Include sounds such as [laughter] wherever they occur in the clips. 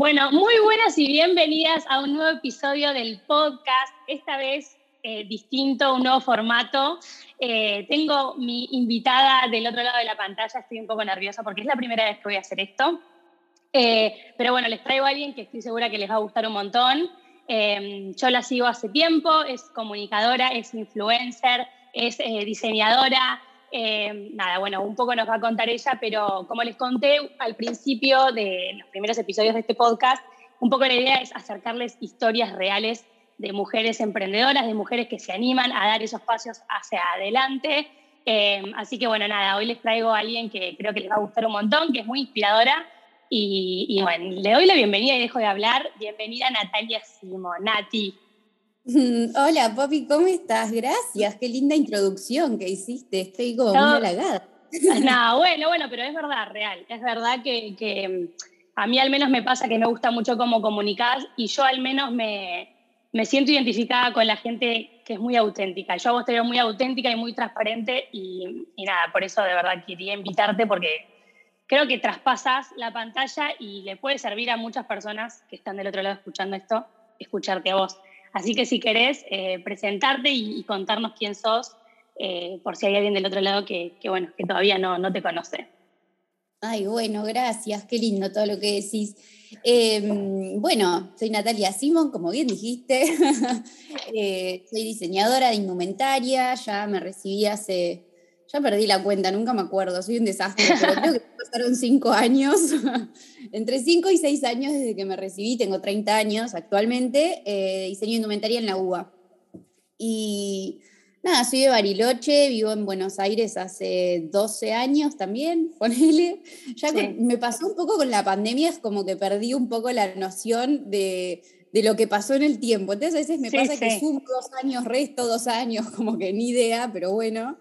Bueno, muy buenas y bienvenidas a un nuevo episodio del podcast, esta vez eh, distinto, un nuevo formato. Eh, tengo mi invitada del otro lado de la pantalla, estoy un poco nerviosa porque es la primera vez que voy a hacer esto. Eh, pero bueno, les traigo a alguien que estoy segura que les va a gustar un montón. yo la sigo hace tiempo, es comunicadora, es influencer, es diseñadora, eh, nada, bueno, un poco nos va a contar ella, pero como les conté al principio de los primeros episodios de este podcast, un poco la idea es acercarles historias reales de mujeres emprendedoras, de mujeres que se animan a dar esos pasos hacia adelante. Eh, así que bueno, nada, hoy les traigo a alguien que creo que les va a gustar un montón, que es muy inspiradora. Y, y bueno, le doy la bienvenida y dejo de hablar. Bienvenida Natalia Simonati. [laughs] Hola, Poppy, ¿cómo estás? Gracias, qué linda introducción que hiciste. Estoy como muy halagada. [laughs] No, [laughs] bueno, bueno, pero es verdad, real. Es verdad que, a mí al menos me pasa que me gusta mucho cómo comunicar y yo al menos me, siento identificada con la gente que es muy auténtica. Yo a vos te veo muy auténtica y muy transparente y, y nada, por eso de verdad quería invitarte porque creo que traspasas la pantalla y le puede servir a muchas personas que están del otro lado escuchando esto, escucharte a vos. Así que si querés eh, presentarte y, contarnos quién sos, eh, por si hay alguien del otro lado que, bueno, que todavía no, no, te conoce. Ay, bueno, gracias, qué lindo todo lo que decís. Em, bueno, soy Natalia Simón, como bien dijiste. [laughs] Eh, soy diseñadora de indumentaria, ya me recibí hace ya perdí la cuenta, nunca me acuerdo, soy un desastre, pero creo que pasaron cinco años, [laughs] entre cinco y seis años desde que me recibí, tengo 30 años actualmente, eh, diseño indumentaria en la UBA. Y nada, soy de Bariloche, vivo en Buenos Aires hace 12 años también, [laughs] ponele. Ya me pasó un poco con la pandemia, es como que perdí un poco la noción de, de lo que pasó en el tiempo. Entonces a veces me pasa que sumo dos años, resto dos años, [laughs] como que ni idea, pero bueno.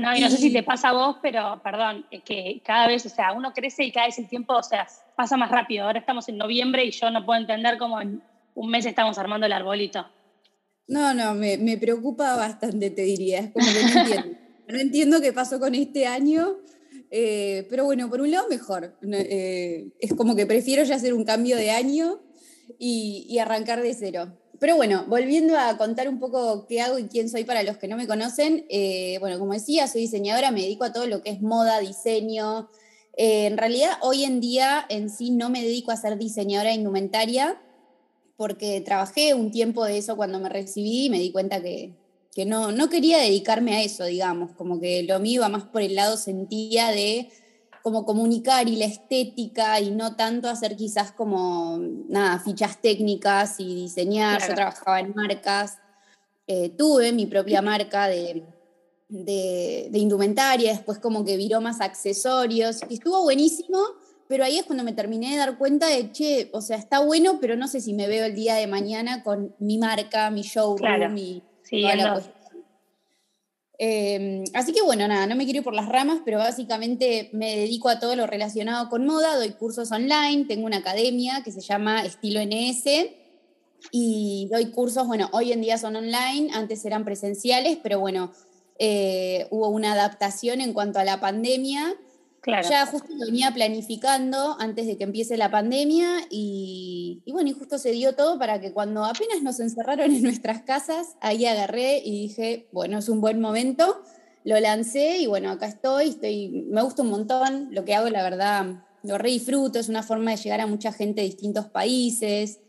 No, y no sé si te pasa a vos, pero perdón, es que cada vez, o sea, uno crece y cada vez el tiempo, o sea, pasa más rápido. Ahora estamos en noviembre y yo no puedo entender cómo en un mes estamos armando el arbolito. No, no, me, me preocupa bastante, te diría. Es como que no entiendo. no entiendo qué pasó con este año, eh, pero bueno, por un lado mejor. Eh, es como que prefiero ya hacer un cambio de año y, y arrancar de cero. Pero bueno, volviendo a contar un poco qué hago y quién soy para los que no me conocen, eh, bueno, como decía, soy diseñadora, me dedico a todo lo que es moda, diseño. Eh, en realidad, hoy en día en sí no me dedico a ser diseñadora indumentaria, porque trabajé un tiempo de eso cuando me recibí y me di cuenta que, que no, no quería dedicarme a eso, digamos, como que lo mío iba más por el lado, sentía de como comunicar y la estética y no tanto hacer quizás como, nada, fichas técnicas y diseñar. Yo trabajaba en marcas, eh, tuve mi propia marca de, de, indumentaria, después como que viró más accesorios y estuvo buenísimo, pero ahí es cuando me terminé de dar cuenta de, che, o sea, está bueno, pero no sé si me veo el día de mañana con mi marca, mi showroom, mi... Sí, Em, así que bueno, nada, no me quiero ir por las ramas, pero básicamente me dedico a todo lo relacionado con moda, doy cursos online, tengo una academia que se llama Estilo NS y doy cursos, bueno, hoy en día son online, antes eran presenciales, pero bueno, eh, hubo una adaptación en cuanto a la pandemia ya justo venía planificando antes de que empiece la pandemia y, bueno, y justo se dio todo para que cuando apenas nos encerraron [laughs] en nuestras casas, ahí agarré y dije, bueno, es un buen momento, lo lancé y bueno, acá estoy, estoy me gusta un montón, lo que hago la verdad lo re disfruto, es una forma de llegar a mucha gente de distintos países.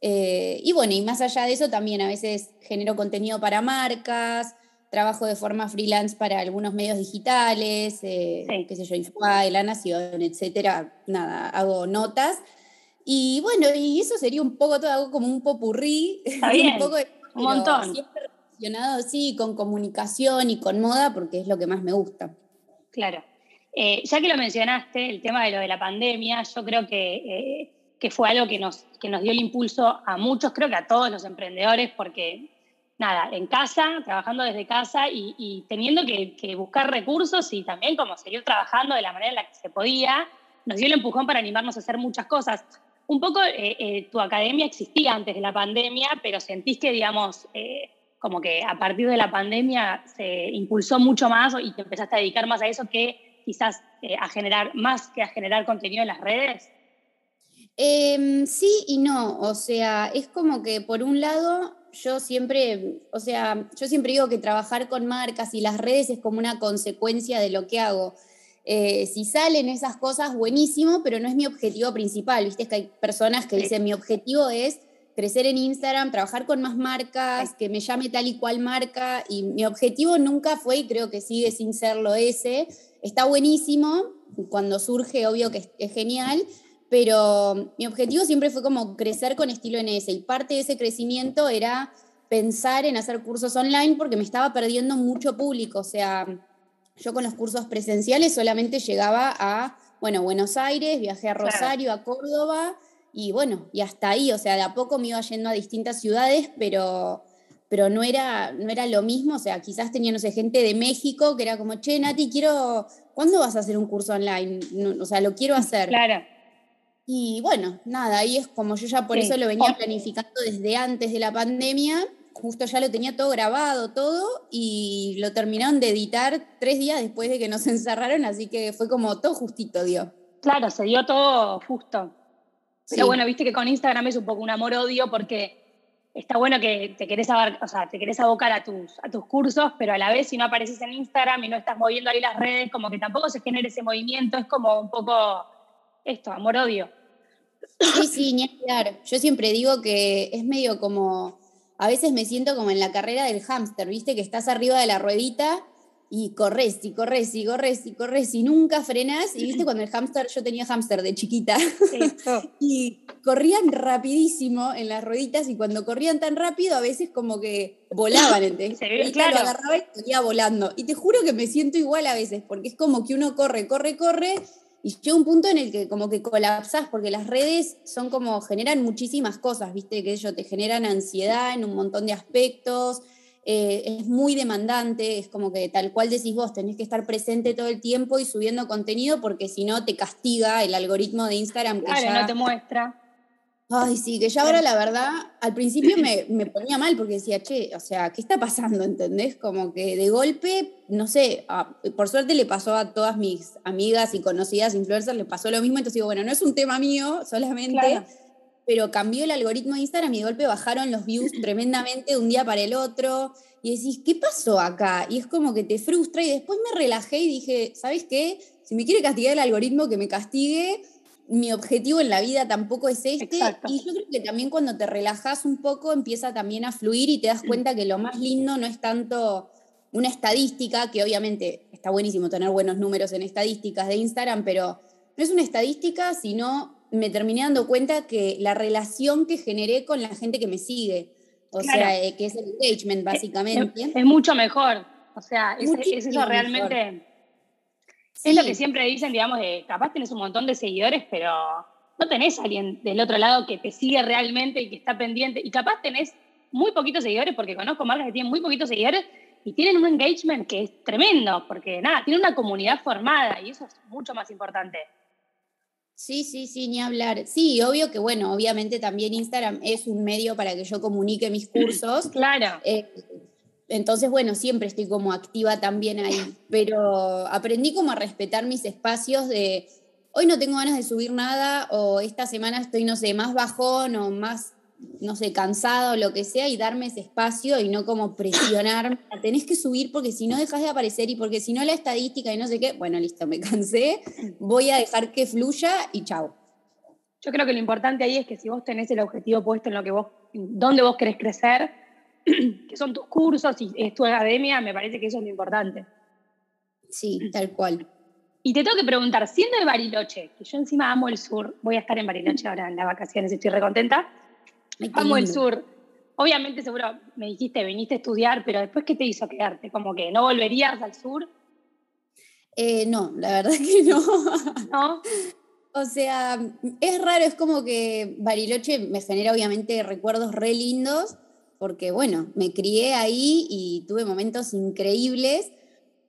Eh, y bueno, y más allá de eso, también a veces genero contenido para marcas, trabajo de forma freelance para algunos medios digitales, eh, qué sé yo, Infobae, La Nación, etcétera. Nada, hago notas. Y bueno, y eso sería un poco todo, hago como un popurrí. [laughs] un, poco un montón. Siempre relacionado, sí, con comunicación y con moda, porque es lo que más me gusta. Claro. Eh, ya que lo mencionaste, el tema de lo de la pandemia, yo creo que, eh, que fue algo que nos, que nos dio el impulso a muchos, creo que a todos los emprendedores, porque nada, en casa, trabajando desde casa y, teniendo que, buscar recursos y también como seguir trabajando de la manera en la que se podía, nos dio el empujón para animarnos a hacer muchas cosas. Un poco eh, eh, tu academia existía antes de la pandemia, pero sentís que, digamos, eh, como que a partir de la pandemia se impulsó mucho más y te empezaste a dedicar más a eso que quizás a generar más que a generar contenido en las redes. Em, sí y no, o sea, es como que por un lado yo siempre, o sea, yo siempre digo que trabajar con marcas y las redes es como una consecuencia de lo que hago. Eh, si salen esas cosas, buenísimo, pero no es mi objetivo principal. Viste que hay personas que dicen, mi objetivo es crecer en Instagram, trabajar con más marcas, que me llame tal y cual marca, y mi objetivo nunca fue, y creo que sigue sin serlo ese, está buenísimo, cuando surge, obvio que es genial, pero mi objetivo siempre fue como crecer con estilo NS y parte de ese crecimiento era pensar en hacer cursos online porque me estaba perdiendo mucho público, o sea, yo con los cursos presenciales solamente llegaba a, bueno, Buenos Aires, viajé a Rosario, a Córdoba y bueno, y hasta ahí, o sea, de a poco me iba yendo a distintas ciudades, pero pero no era, no era lo mismo, o sea, quizás tenía, no sé, gente de México que era como, che, Nati, quiero, ¿cuándo vas a hacer un curso online? o sea, lo quiero hacer. Claro. Y bueno, nada, ahí es como yo ya por eso lo venía planificando desde antes de la pandemia, justo ya lo tenía todo grabado, todo, y lo terminaron de editar tres días después de que nos [laughs] encerraron, así que fue como todo justito, dio. Claro, se dio todo justo. Pero bueno, viste que con Instagram es un poco un amor-odio porque está bueno que te querés, o sea, te querés abocar a tus, a tus cursos, pero a la vez si no apareces en Instagram y no estás moviendo ahí las redes, como que tampoco se genera ese movimiento, es como un poco esto, amor-odio. Sí, sí, ni claro. Yo siempre digo que es medio como, a veces me siento como en la carrera del hámster, ¿viste? Que estás arriba de la ruedita y corres y corres y corres y corres y nunca frenas. Y viste cuando el hámster, yo tenía hámster de chiquita, [laughs] y corrían rapidísimo en las rueditas y cuando corrían tan rápido a veces como que volaban, ¿entendés? [laughs] Sí, claro. Lo agarraba y volando. Y te juro que me siento igual a veces, porque es como que uno corre, corre, corre y llega un punto en el que como que colapsas porque las redes son como, generan muchísimas cosas, viste, que ellos te generan ansiedad en un montón de aspectos, eh, es muy demandante, es como que tal cual decís vos, tenés que estar presente todo el tiempo y subiendo contenido porque si no te castiga el algoritmo de Instagram. Que claro, no te muestra. Ay, sí, que ya ahora la verdad, al principio me, [clears throat] me, ponía mal porque decía, che, o sea, ¿qué está pasando? ¿Entendés? Como que de golpe, no sé, por suerte le pasó a todas mis amigas y conocidas influencers, le pasó lo mismo, entonces digo, bueno, no es un tema mío solamente, pero cambió el algoritmo de Instagram y de golpe bajaron los views [clears throat] tremendamente de un día para el otro. Y decís, ¿qué pasó acá? Y es como que te frustra y después me relajé y dije, ¿sabes qué? Si me quiere castigar el algoritmo, que me castigue mi objetivo en la vida tampoco es este. Y yo creo que también cuando te relajas un poco empieza también a fluir y te das cuenta que lo más lindo no es tanto una estadística, que obviamente está buenísimo tener buenos números en estadísticas de Instagram, pero no es una estadística, sino me terminé dando cuenta que la relación que generé con la gente que me sigue, o sea, eh, que es el engagement básicamente. Es, mucho mejor, o sea, es, eso realmente... Es lo que siempre dicen, digamos, de capaz tenés un montón de seguidores, pero no tenés a alguien del otro lado que te sigue realmente y que está pendiente. Y capaz tenés muy poquitos seguidores, porque conozco marcas que tienen muy poquitos seguidores y tienen un engagement que es tremendo, porque nada, tienen una comunidad formada y eso es mucho más importante. Sí, sí, sí, ni hablar. Sí, obvio que, bueno, obviamente también Instagram es un medio para que yo comunique mis cursos. [laughs] Claro. Eh, entonces, bueno, siempre estoy como activa también ahí, [laughs] pero aprendí como a respetar mis espacios de, hoy no tengo ganas de subir nada o esta semana estoy, no sé, más bajón o más, no sé, cansado o lo que sea y darme ese espacio y no como presionar, [coughs] tenés que subir porque si no dejas de aparecer y porque si no la estadística y no sé qué, bueno, listo, me cansé, voy a dejar que fluya y chao. Yo creo que lo importante ahí es que si vos tenés el objetivo puesto en lo que vos, dónde vos querés crecer, que son tus cursos y es tu academia, me parece que eso es lo importante. Sí, tal cual. Y te tengo que preguntar, siendo de Bariloche, que yo encima amo el sur, voy a estar en Bariloche ahora en las vacaciones, estoy recontenta. amo el sur. Obviamente, seguro me dijiste, viniste a estudiar, pero después, ¿qué te hizo quedarte? ¿Como que no volverías al sur? Eh, no, la verdad [laughs] que no. ¿No? o sea, es raro, es como que Bariloche me genera obviamente recuerdos re lindos, porque bueno, me crié ahí y tuve momentos increíbles,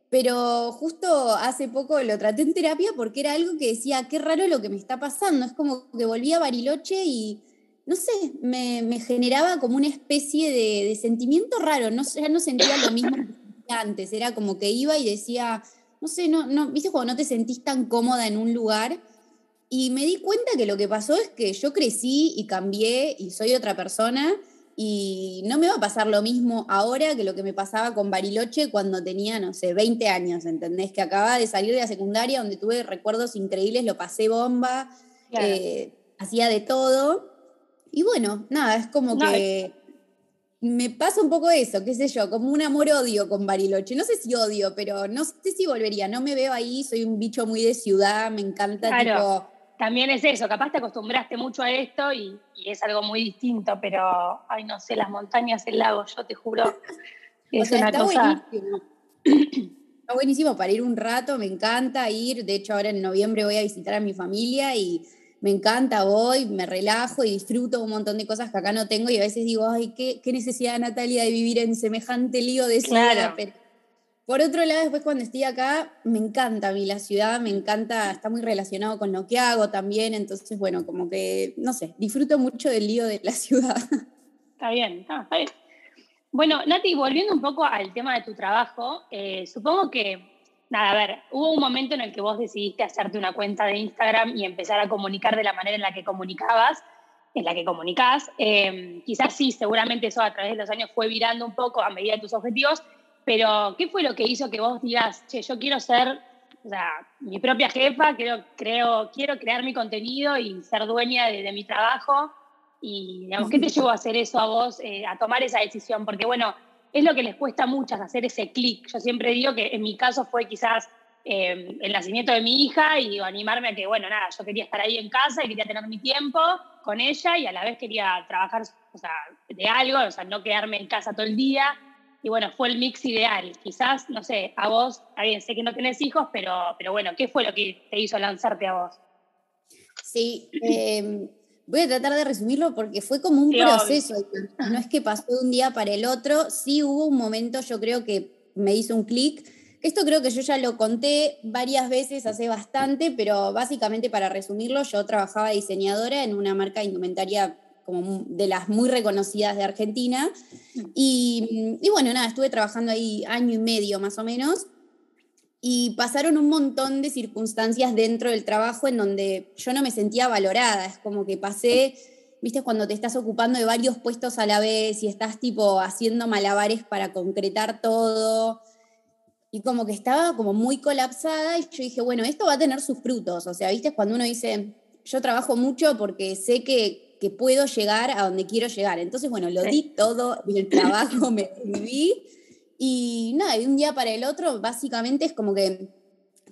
pero justo hace poco lo traté en terapia porque era algo que decía, qué raro lo que me está pasando, es como que volví a Bariloche y no sé, me, generaba como una especie de, sentimiento raro, no, ya no sentía lo mismo que antes, era como que iba y decía, no sé, no, no, viste cuando no te sentís tan cómoda en un lugar. Y me di cuenta que lo que pasó es que yo crecí y cambié y soy otra persona y no me va a pasar lo mismo ahora que lo que me pasaba con Bariloche cuando tenía, no sé, 20 años, ¿entendés? Que acababa de salir de la secundaria donde tuve recuerdos increíbles, lo pasé bomba, eh, hacía de todo. Y bueno, nada, es como que me pasa un poco eso, qué sé yo, como un amor-odio con Bariloche. No sé si odio, pero no sé si volvería. No me veo ahí, soy un bicho muy de ciudad, me encanta claro, También es eso, capaz te acostumbraste mucho a esto y, es algo muy distinto, pero, ay, no sé, las montañas, el lago, yo te juro, es una cosa... Buenísimo. [clears throat] Está buenísimo para ir un rato, me encanta ir. De hecho, ahora en noviembre voy a visitar a mi familia y me encanta, voy, me relajo y disfruto un montón de cosas que acá no tengo y a veces digo, ay, qué, qué necesidad, Natalia, de vivir en semejante lío de ciudad. Pero por otro lado, después cuando estoy acá, me encanta a mí la ciudad, me encanta, está muy relacionado con lo que hago también, entonces, bueno, como que, no sé, disfruto mucho del lío de la [laughs] ciudad. Está bien, está bien. Bueno, Nati, volviendo un poco al tema de tu trabajo, eh, supongo que nada, a ver, hubo un momento en el que vos decidiste hacerte una cuenta de Instagram y empezar a comunicar de la manera en la que comunicabas, en la que comunicás. Em, quizás sí, seguramente eso a través de los años fue virando un poco a medida de tus objetivos, pero ¿qué fue lo que hizo que vos digas, che, yo quiero ser o sea, mi propia jefa, creo, creo, quiero crear mi contenido y ser dueña de, mi trabajo? Y, digamos, ¿qué te llevó a hacer eso a vos, eh, a tomar esa decisión? Porque, bueno, es lo que les cuesta a muchas hacer ese clic. Yo siempre digo que en mi caso fue quizás eh, el nacimiento de mi hija y animarme a que, bueno, nada, yo quería estar ahí en casa y quería tener mi tiempo con ella y a la vez quería trabajar, o sea, de algo, o sea, no quedarme en casa todo el día. Y bueno, fue el mix ideal. Quizás, no sé, a vos, bien, sé que no tenés hijos, pero, pero bueno, ¿qué fue lo que te hizo lanzarte a vos? Sí, eh, Voy a tratar de resumirlo porque fue como un proceso. No es que pasó de un día para el otro. Sí hubo un momento, yo creo que me hizo un clic. Esto creo que yo ya lo conté varias veces hace bastante, pero básicamente para resumirlo, yo trabajaba diseñadora en una marca de indumentaria como de las muy reconocidas de Argentina. Y, y bueno, nada, estuve trabajando ahí año y medio más o menos y pasaron un montón de circunstancias dentro del trabajo en donde yo no me sentía valorada. Es como que pasé, viste, cuando te estás ocupando de varios puestos a la vez y estás tipo haciendo malabares para concretar todo. Y como que estaba como muy colapsada y yo dije, bueno, esto va a tener sus frutos. O sea, viste, cuando uno dice, yo trabajo mucho porque sé que, que puedo llegar a donde quiero llegar. Entonces, bueno, lo di todo, el trabajo [laughs] me viví y nada, de un día para el otro, básicamente es como que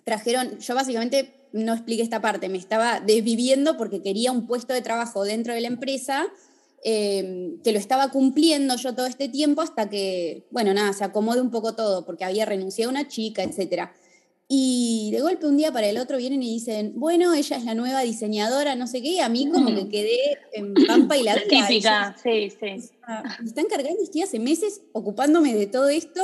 trajeron, yo básicamente no expliqué esta parte, me estaba desviviendo porque quería un puesto de trabajo dentro de la empresa, eh, que lo estaba cumpliendo yo todo este tiempo hasta que, bueno, nada, se acomode un poco todo, porque había renunciado a una chica, etcétera. Y de golpe un día para el otro vienen y dicen, bueno, ella es la nueva diseñadora, no sé qué, y a mí como que mm. quedé en pampa y la Típica, sí, sí. Me están cargando, estoy hace meses ocupándome de todo esto,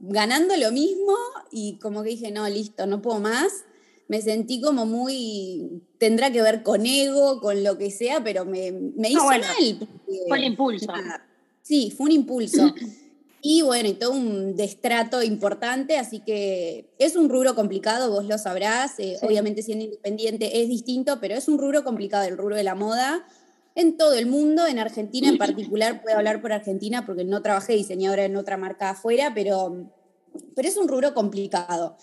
ganando lo mismo, y como que dije, no, listo, no puedo más. Me sentí como muy, tendrá que ver con ego, con lo que sea, pero me, me hizo mal. Fue el impulso. sí, fue un impulso. [laughs] Y bueno, y todo un destrato importante, así que es un rubro complicado, vos lo sabrás, eh, obviamente siendo independiente es distinto, pero es un rubro complicado, el rubro de la moda, en todo el mundo, en Argentina en particular, puedo hablar por Argentina porque no trabajé diseñadora en otra marca afuera, pero, pero es un rubro complicado.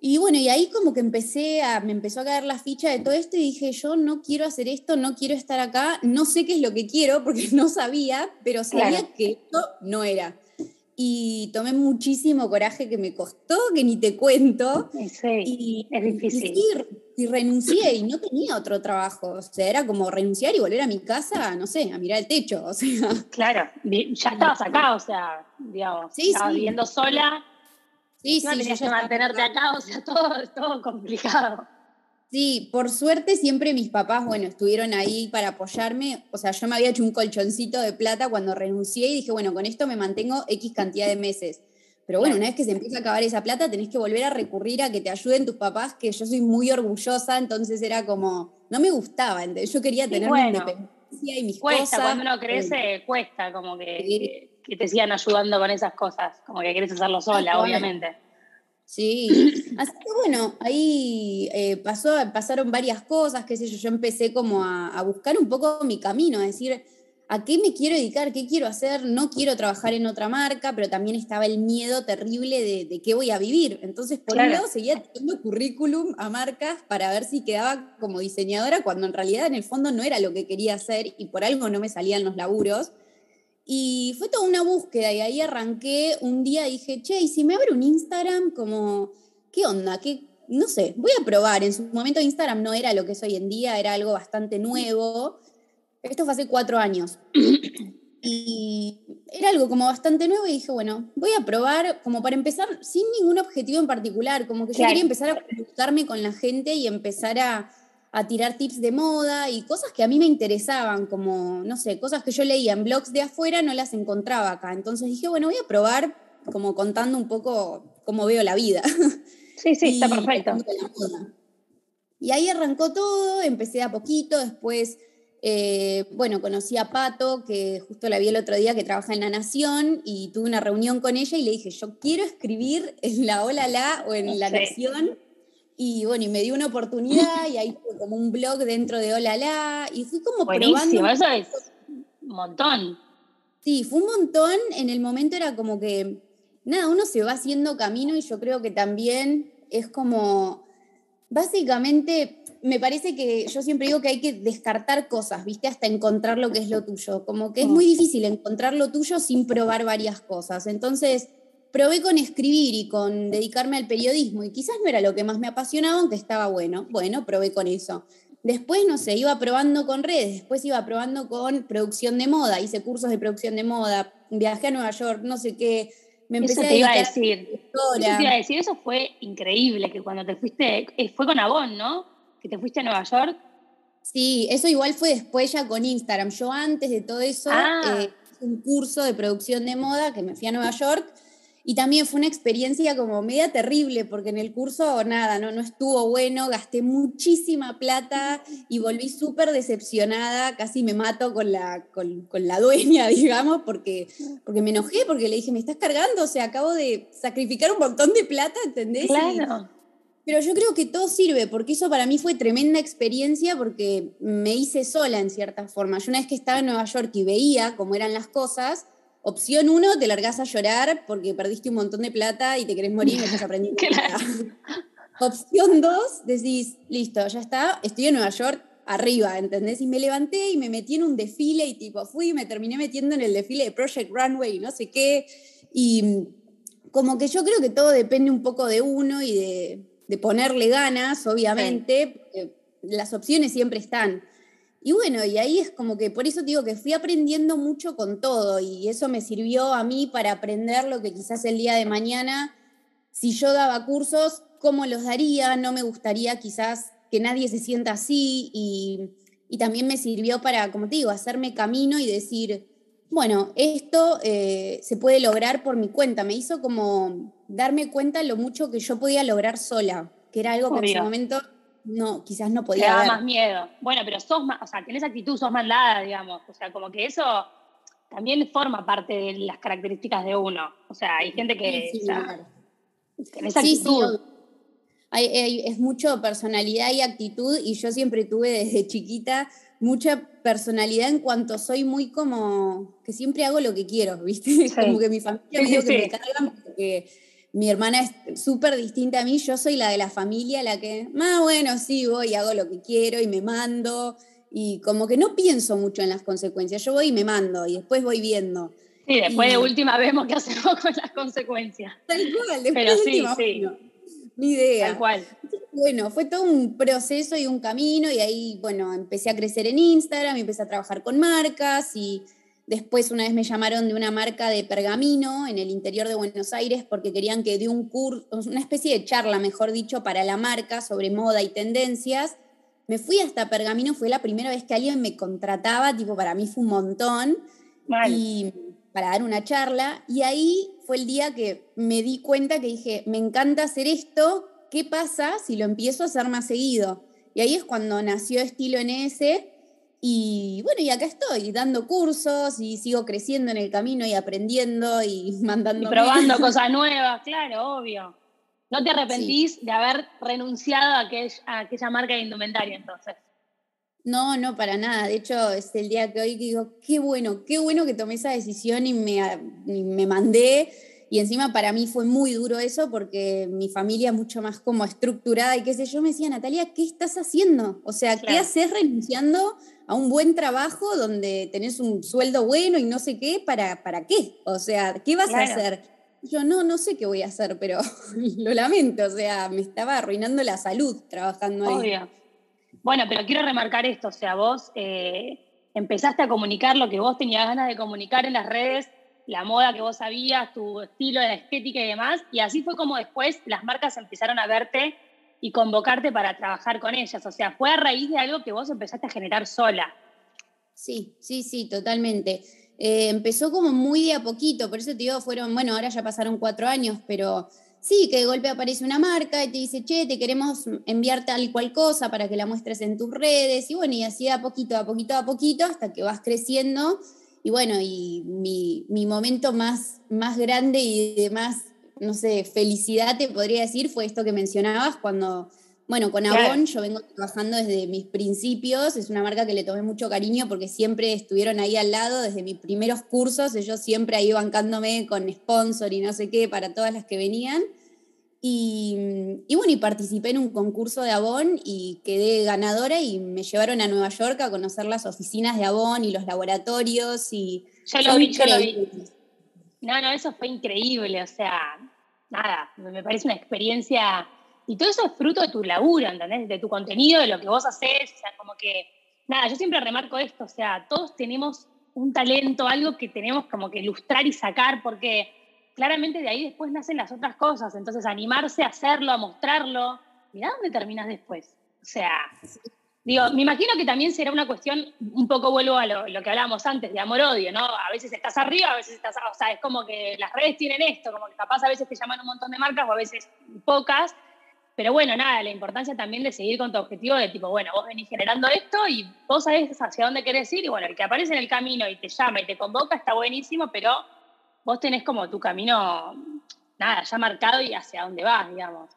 Y bueno, y ahí como que empecé a, me empezó a caer la ficha de todo esto y dije, yo no quiero hacer esto, no quiero estar acá, no sé qué es lo que quiero porque [laughs] no sabía, pero sabía que esto no era y tomé muchísimo coraje que me costó, que ni te cuento. Sí, y, es difícil. Y, renuncié y no tenía otro trabajo. O sea, era como renunciar y volver a mi casa, no sé, a mirar el techo. O sea. Claro, ya estabas acá, o sea, digamos, estabas viviendo sola. Sí, Sí, sí, tenías que mantenerte acá, o sea, [laughs] todo, todo complicado. Sí, por suerte siempre mis papás, bueno, estuvieron ahí para apoyarme. O sea, yo me había hecho un colchoncito de plata cuando renuncié y dije, bueno, con esto me mantengo X cantidad de meses. Pero bueno, una vez que se empieza a acabar esa plata, tenés que volver a recurrir a que te ayuden tus papás, que yo soy muy orgullosa, entonces era como, no me gustaba, yo quería tener mi independencia y mis cuesta, cosas. Cuando uno crece, cuesta como que, que, te sigan ayudando con esas cosas, como que querés hacerlo sola, obviamente. Sí, [clears throat] así que bueno, ahí eh, pasó, pasaron varias cosas, qué sé yo, yo empecé como a, buscar un poco mi camino, a decir, ¿a qué me quiero dedicar? ¿Qué quiero hacer? No quiero trabajar en otra marca, pero también estaba el miedo terrible de, qué voy a vivir. Entonces, por un lado, seguía teniendo currículum a marcas para ver si quedaba como diseñadora, cuando en realidad en el fondo no era lo que quería hacer y por algo no me salían los laburos. Y fue toda una búsqueda y ahí arranqué un día dije, che, y si me abro un Instagram, como, ¿qué onda? ¿Qué, no sé, voy a probar. En su momento Instagram no era lo que es hoy en día, era algo bastante nuevo. Esto fue hace cuatro años. [clears throat] Y era algo como bastante nuevo y dije, bueno, voy a probar como para empezar sin ningún objetivo en particular, como que yo quería empezar a conectarme con la gente y empezar a, a tirar tips de moda y cosas que a mí me interesaban, como, no sé, cosas que yo leía en blogs de afuera, no las encontraba acá. Entonces dije, bueno, voy a probar como contando un poco cómo veo la vida. [laughs] Sí, sí, está perfecto. Y ahí arrancó todo, empecé a poquito, después, eh, bueno, conocí a Pato, que justo la vi el otro día, que trabaja en La Nación, y tuve una reunión con ella y le dije, yo quiero escribir en la Hola La o en La Nación y bueno, y me dio una oportunidad y ahí fue como un blog dentro de Hola y fui como Buenísimo, eso es un montón. Sí, fue un montón. En el momento era como que, nada, uno se va haciendo camino y yo creo que también es como, básicamente, me parece que yo siempre digo que hay que descartar cosas, ¿viste? Hasta encontrar lo que es lo tuyo. Como que es mm. muy difícil encontrar lo tuyo sin probar varias cosas. Entonces, probé con escribir y con dedicarme al periodismo y quizás no era lo que más me apasionaba, aunque estaba bueno. Bueno, probé con eso. Después, no sé, iba probando con redes, después iba probando con producción de moda, hice cursos de producción de moda, viajé a Nueva York, no sé qué. Me empecé eso te iba a decir. Eso te iba a decir, eso fue increíble, que cuando te fuiste, eh, fue con Avon, ¿no? Que te fuiste a Nueva York. Sí, eso igual fue después ya con Instagram. Yo antes de todo eso, ah. eh, un curso de producción de moda que me fui a Nueva York y también fue una experiencia como media terrible, porque en el curso nada, no, no estuvo bueno, gasté muchísima plata y volví súper decepcionada, casi me mato con la, con, la dueña, [laughs] digamos, porque, porque me enojé, porque le dije, me estás cargando, o sea, acabo de sacrificar un montón de plata, ¿entendés? Claro. pero yo creo que todo sirve, porque eso para mí fue tremenda experiencia, porque me hice sola en cierta forma. Yo una vez que estaba en Nueva York y veía cómo eran las cosas, Opción uno, te largás a llorar porque perdiste un montón de plata y te querés morir y estás aprendiendo [laughs] nada. Opción dos, decís, listo, ya está, estoy en Nueva York, arriba, ¿entendés? Y me levanté y me metí en un desfile y tipo fui y me terminé metiendo en el desfile de Project Runway y no sé qué. Y como que yo creo que todo depende un poco de uno y de, ponerle ganas, obviamente, porque las opciones siempre están. Y bueno, y ahí es como que por eso digo que fui aprendiendo mucho con todo y eso me sirvió a mí para aprender lo que quizás el día de mañana, si yo daba cursos, cómo los daría, no me gustaría quizás que nadie se sienta así y, también me sirvió para, como te digo, hacerme camino y decir, bueno, esto eh, se puede lograr por mi cuenta. Me hizo como darme cuenta lo mucho que yo podía lograr sola, que era algo que en ese momento no, quizás no podía. Te daba más miedo. Bueno, pero sos más, o sea, tenés actitud, sos mandada, digamos. O sea, como que eso también forma parte de las características de uno. O sea, hay gente que. Sí, tenés actitud. es mucho personalidad y actitud, y yo siempre tuve desde chiquita mucha personalidad en cuanto soy muy como que siempre hago lo que quiero, ¿viste? [laughs] Como que mi familia me dijo que me cargan porque mi hermana es súper distinta a mí, yo soy la de la familia, la que, más bueno, sí, voy, hago lo que quiero y me mando, y como que no pienso mucho en las consecuencias, yo voy y me mando, y después voy viendo. Sí, después de última vemos qué hacemos con las consecuencias. Tal cual, después Pero sí, sí. Ni idea. Tal cual. Bueno, fue todo un proceso y un camino, y ahí, bueno, empecé a crecer en Instagram, empecé a trabajar con marcas, y Después una vez me llamaron de una marca de pergamino en el interior de Buenos Aires porque querían que dé un curso, una especie de charla, mejor dicho, para la marca sobre moda y tendencias. Me fui hasta Pergamino, fue la primera vez que alguien me contrataba, tipo para mí fue un montón, y para dar una charla. Y ahí fue el día que me di cuenta que dije, me encanta hacer esto, ¿qué pasa si lo empiezo a hacer más seguido? Y ahí es cuando nació Estilo NS y bueno, y acá estoy, dando cursos y sigo creciendo en el camino y aprendiendo y mandando. [laughs] Y probando [laughs] cosas nuevas, claro, obvio. ¿No te arrepentís de haber renunciado a, aquella marca de indumentaria entonces? No, no, para nada. De hecho, es el día que hoy digo, qué bueno, qué bueno que tomé esa decisión y me, y me mandé y encima para mí fue muy duro eso porque mi familia es mucho más como estructurada y qué sé yo, me decía, Natalia, ¿qué estás haciendo? O sea, ¿qué haces renunciando a un buen trabajo donde tenés un sueldo bueno y no sé qué? ¿Para, para qué? O sea, ¿qué vas a hacer? Yo no, no sé qué voy a hacer, pero [laughs] lo lamento, o sea, me estaba arruinando la salud trabajando ahí. Obvio. Bueno, pero quiero remarcar esto, o sea, vos eh, empezaste a comunicar lo que vos tenías ganas de comunicar en las redes la moda que vos sabías, tu estilo, la estética y demás. Y así fue como después las marcas empezaron a verte y convocarte para trabajar con ellas. O sea, fue a raíz de algo que vos empezaste a generar sola. Sí, sí, sí, totalmente. Eh, empezó como muy de a poquito, por eso te digo, bueno, ahora ya pasaron cuatro años, pero sí, que de golpe aparece una marca y te dice, che, te queremos enviar tal cual cosa para que la muestres en tus redes, y bueno, y así a poquito, a poquito, a poquito, hasta que vas creciendo y bueno, y mi, momento más, más grande y de más, no sé, felicidad te podría decir fue esto que mencionabas cuando, bueno, con Avon yo vengo trabajando desde mis principios, es una marca que le tomé mucho cariño porque siempre estuvieron ahí al lado desde mis primeros cursos, ellos siempre ahí bancándome con sponsor y no sé qué para todas las que venían. Y, bueno, y participé en un concurso de Avon y quedé ganadora y me llevaron a Nueva York a conocer las oficinas de Avon y los laboratorios y... Yo lo vi, yo lo vi. No, no, eso fue increíble, o sea, nada, me parece una experiencia... Y todo eso es fruto de tu laburo, ¿entendés? De tu contenido, de lo que vos haces, o sea, como que... Nada, yo siempre remarco esto, o sea, todos tenemos un talento, algo que tenemos como que ilustrar y sacar, porque claramente de ahí después nacen las otras cosas. Entonces, animarse a hacerlo, a mostrarlo, mirá dónde terminas después. O sea, digo, me imagino que también será una cuestión, un poco vuelvo a lo, que hablábamos antes, de amor-odio, ¿no? A veces estás arriba, a veces estás, o sea, es como que las redes tienen esto, como que capaz a veces te llaman un montón de marcas o a veces pocas, pero bueno, nada, la importancia también de seguir con tu objetivo de tipo, bueno, vos venís generando esto y vos sabés hacia dónde querés ir y bueno, el que aparece en el camino y te llama y te convoca está buenísimo, pero vos tenés como tu camino, nada, ya marcado y hacia dónde vas, digamos.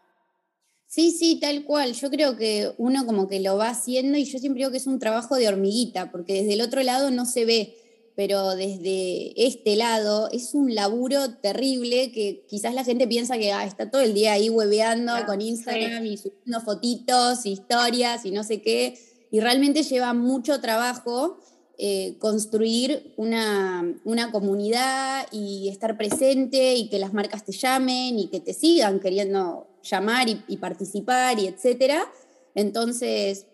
Sí, sí, tal cual. Yo creo que uno como que lo va haciendo y yo siempre digo que es un trabajo de hormiguita, porque desde el otro lado no se ve, pero desde este lado es un laburo terrible que quizás la gente piensa que ah, está todo el día ahí hueveando con Instagram y subiendo fotitos, historias y no sé qué, y realmente lleva mucho trabajo eh, construir una, comunidad y estar presente y que las marcas te llamen y que te sigan queriendo llamar y, participar y etcétera. Entonces,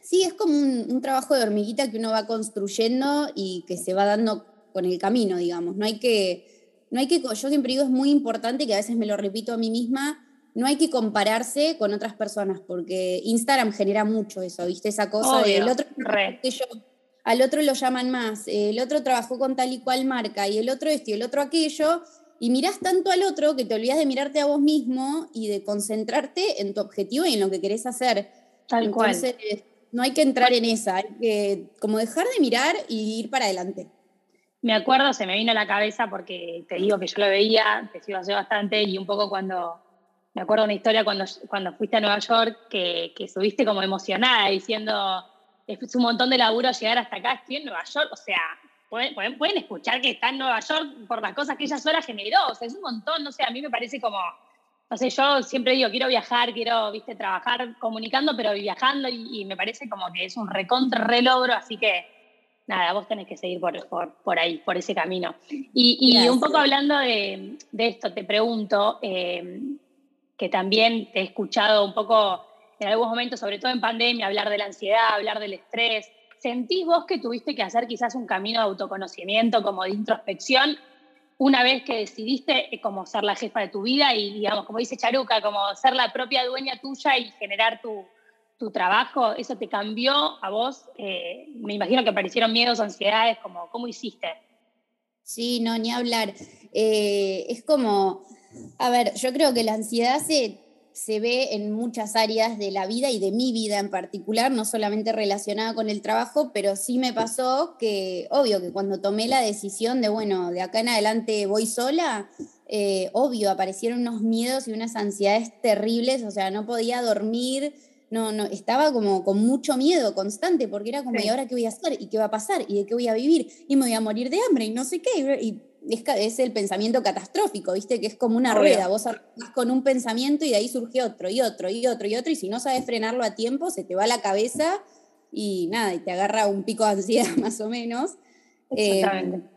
sí, es como un, trabajo de hormiguita que uno va construyendo y que se va dando con el camino, digamos. No hay que, no hay que, yo siempre digo, es muy importante, que a veces me lo repito a mí misma, no hay que compararse con otras personas, porque Instagram genera mucho eso, ¿viste? Esa cosa del otro que yo al otro lo llaman más, el otro trabajó con tal y cual marca, y el otro esto y el otro aquello, y mirás tanto al otro que te olvidas de mirarte a vos mismo y de concentrarte en tu objetivo y en lo que querés hacer. Tal Entonces, cual. no hay que entrar en esa, hay que como dejar de mirar y ir para adelante. Me acuerdo, se me vino a la cabeza porque te digo que yo lo veía, te sigo hace bastante, y un poco cuando, me acuerdo una historia cuando, cuando fuiste a Nueva York que, que subiste como emocionada diciendo es un montón de laburo llegar hasta acá, estoy en Nueva York, o sea, pueden, pueden, escuchar que está en Nueva York por las cosas que ella sola generó, o sea, es un montón, no sé, a mí me parece como, no sé, yo siempre digo, quiero viajar, quiero, viste, trabajar comunicando, pero viajando, y, me parece como que es un recontra relogro, así que, nada, vos tenés que seguir por, por, ahí, por ese camino. Y, un poco hablando de, esto, te pregunto, eh, que también te he escuchado un poco en algunos momentos, sobre todo en pandemia, hablar de la ansiedad, hablar del estrés. ¿sentís vos que tuviste que hacer quizás un camino de autoconocimiento, como de introspección, una vez que decidiste eh, como ser la jefa de tu vida y, digamos, como dice Charuca, como ser la propia dueña tuya y generar tu, trabajo, ¿eso te cambió a vos? Eh, me imagino que aparecieron miedos, ansiedades, como, ¿cómo hiciste? Sí, no, ni hablar. Eh, es como, a ver, yo creo que la ansiedad se, se ve en muchas áreas de la vida y de mi vida en particular, no solamente relacionada con el trabajo, pero sí me pasó que, obvio, que cuando tomé la decisión de, bueno, de acá en adelante voy sola, eh, obvio, aparecieron unos miedos y unas ansiedades terribles, o sea, no podía dormir, no, no, estaba como con mucho miedo constante, porque era como, ¿y ahora qué voy a hacer? ¿Y qué va a pasar? ¿Y de qué voy a vivir? Y me voy a morir de hambre y no sé qué. Y es, el pensamiento catastrófico, ¿viste? Que es como una rueda, vos vas con un pensamiento y de ahí surge otro y otro y otro y otro, y si no sabes frenarlo a tiempo, se te va la cabeza y nada, y te agarra un pico de ansiedad [laughs] más o menos. Exactamente. Eh,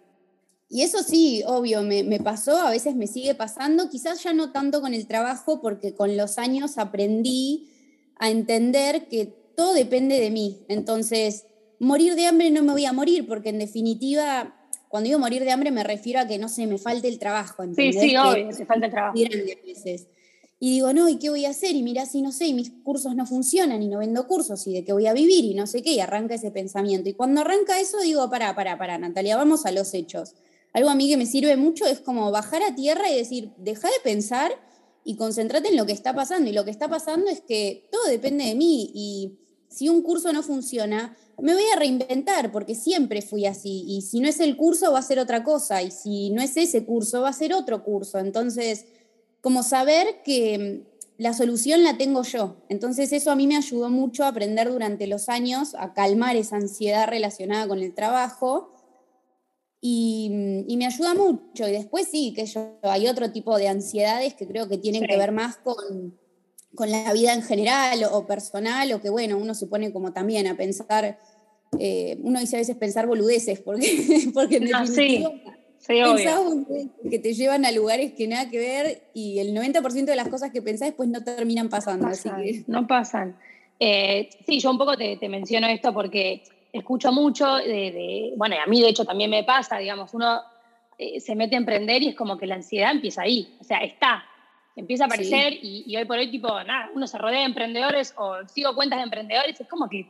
y eso sí, obvio, me, me, pasó, a veces me sigue pasando, quizás ya no tanto con el trabajo, porque con los años aprendí a entender que todo depende de mí. Entonces, morir de hambre no me voy a morir, porque en definitiva cuando digo morir de hambre me refiero a que no se me falte el trabajo. Sí, sí, obvio, se falta el trabajo. Veces. Y digo, no, ¿y qué voy a hacer? Y mira, si no sé, y mis cursos no funcionan y no vendo cursos y de qué voy a vivir y no sé qué, y arranca ese pensamiento. Y cuando arranca eso, digo, para, para, para, Natalia, vamos a los hechos. Algo a mí que me sirve mucho es como bajar a tierra y decir, deja de pensar y concéntrate en lo que está pasando. Y lo que está pasando es que todo depende de mí y si un curso no funciona, me voy a reinventar porque siempre fui así y si no es el curso va a ser otra cosa y si no es ese curso va a ser otro curso. Entonces, como saber que mm, la solución la tengo yo. Entonces eso a mí me ayudó mucho a aprender durante los años a calmar esa ansiedad relacionada con el trabajo y, mm, me ayuda mucho. Y después sí, que yo, hay otro tipo de ansiedades que creo que tienen que ver más con con la vida en general o, personal, o que bueno, uno se pone como también a pensar, eh, uno dice a veces pensar boludeces, porque, [laughs] porque en ah, sí. que te llevan a lugares que nada que ver y el 90% de las cosas que pensás pues no terminan pasando. No pasan. No pasan. Eh, sí, yo un poco te, menciono esto porque escucho mucho de, bueno, a mí de hecho también me pasa, digamos, uno eh, se mete a emprender y es como que la ansiedad empieza ahí, o sea, está, empieza a aparecer y, hoy por hoy, tipo, nada, uno se rodea de emprendedores o sigo cuentas de emprendedores, es como que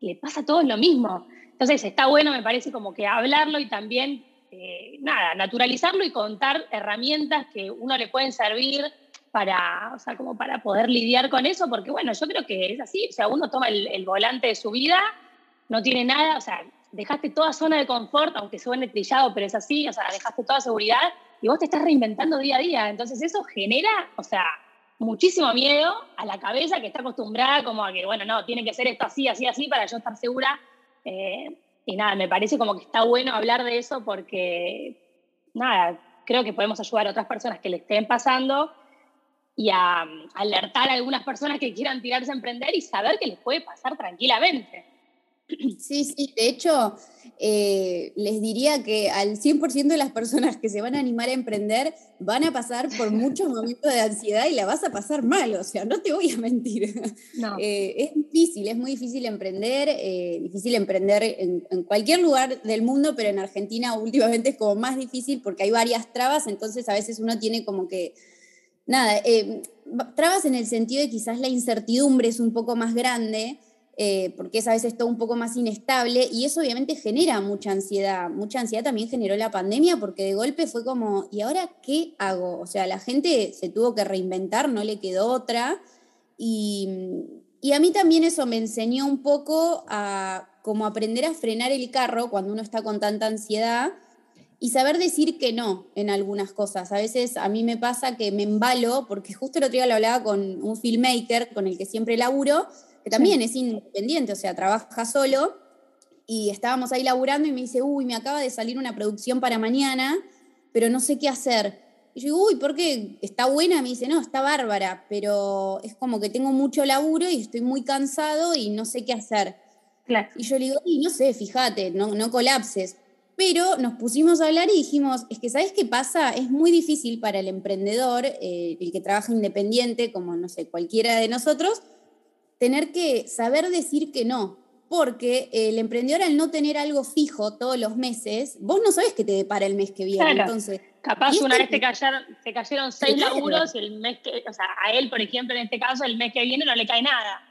le pasa a todos lo mismo. Entonces está bueno, me parece, como que hablarlo y también, eh, nada, naturalizarlo y contar herramientas que uno le pueden servir para, o sea, como para poder lidiar con eso, porque bueno, yo creo que es así, o sea, uno toma el, el volante de su vida, no tiene nada, o sea, dejaste toda zona de confort, aunque suene trillado, pero es así, o sea, dejaste toda seguridad y vos te estás reinventando día a día. Entonces eso genera, o sea, muchísimo miedo a la cabeza que está acostumbrada como a que, bueno, no, tiene que ser esto así, así, así para yo estar segura. Eh, y nada, me parece como que está bueno hablar de eso porque, nada, creo que podemos ayudar a otras personas que le estén pasando y a alertar a algunas personas que quieran tirarse a emprender y saber que les puede pasar tranquilamente. Sí, sí, de hecho, eh, les diría que al 100% de las personas que se van a animar a emprender van a pasar por muchos momentos de ansiedad y la vas a pasar mal, o sea, no te voy a mentir. Eh, es difícil, es muy difícil emprender, eh, difícil emprender en, cualquier lugar del mundo, pero en Argentina últimamente es como más difícil porque hay varias trabas, entonces a veces uno tiene como que, nada, trabas en el sentido de quizás la incertidumbre es un poco más grande. Eh, porque es a veces todo un poco más inestable y eso obviamente genera mucha ansiedad. Mucha ansiedad también generó la pandemia porque de golpe fue como, ¿y ahora qué hago? O sea, la gente se tuvo que reinventar, no le quedó otra. Y, y a mí también eso me enseñó un poco a como aprender a frenar el carro cuando uno está con tanta ansiedad y saber decir que no en algunas cosas. A veces a mí me pasa que me embalo, porque justo el otro día lo hablaba con un filmmaker con el que siempre laburo, que también es independiente, o sea, trabaja solo. Y estábamos ahí laburando y me dice, uy, me acaba de salir una producción para mañana, pero no sé qué hacer. Y yo digo, uy, ¿por qué? ¿Está buena? Me dice, no, está bárbara, pero es como que tengo mucho laburo y estoy muy cansado y no sé qué hacer. Y yo le digo, y no sé, fíjate, no, no colapses. Pero nos pusimos a hablar y dijimos, es que ¿sabes qué pasa? Es muy difícil para el emprendedor, eh, el que trabaja independiente, como, no sé, cualquiera de nosotros, tener que saber decir que no. porque el emprendedor al no tener algo fijo todos los meses, vos no sabés qué te depara el mes que viene. Entonces, Capaz una vez te cayeron, te cayeron seis laburos y el mes que, o sea, a él, por ejemplo, en este caso, el mes que viene no le cae nada.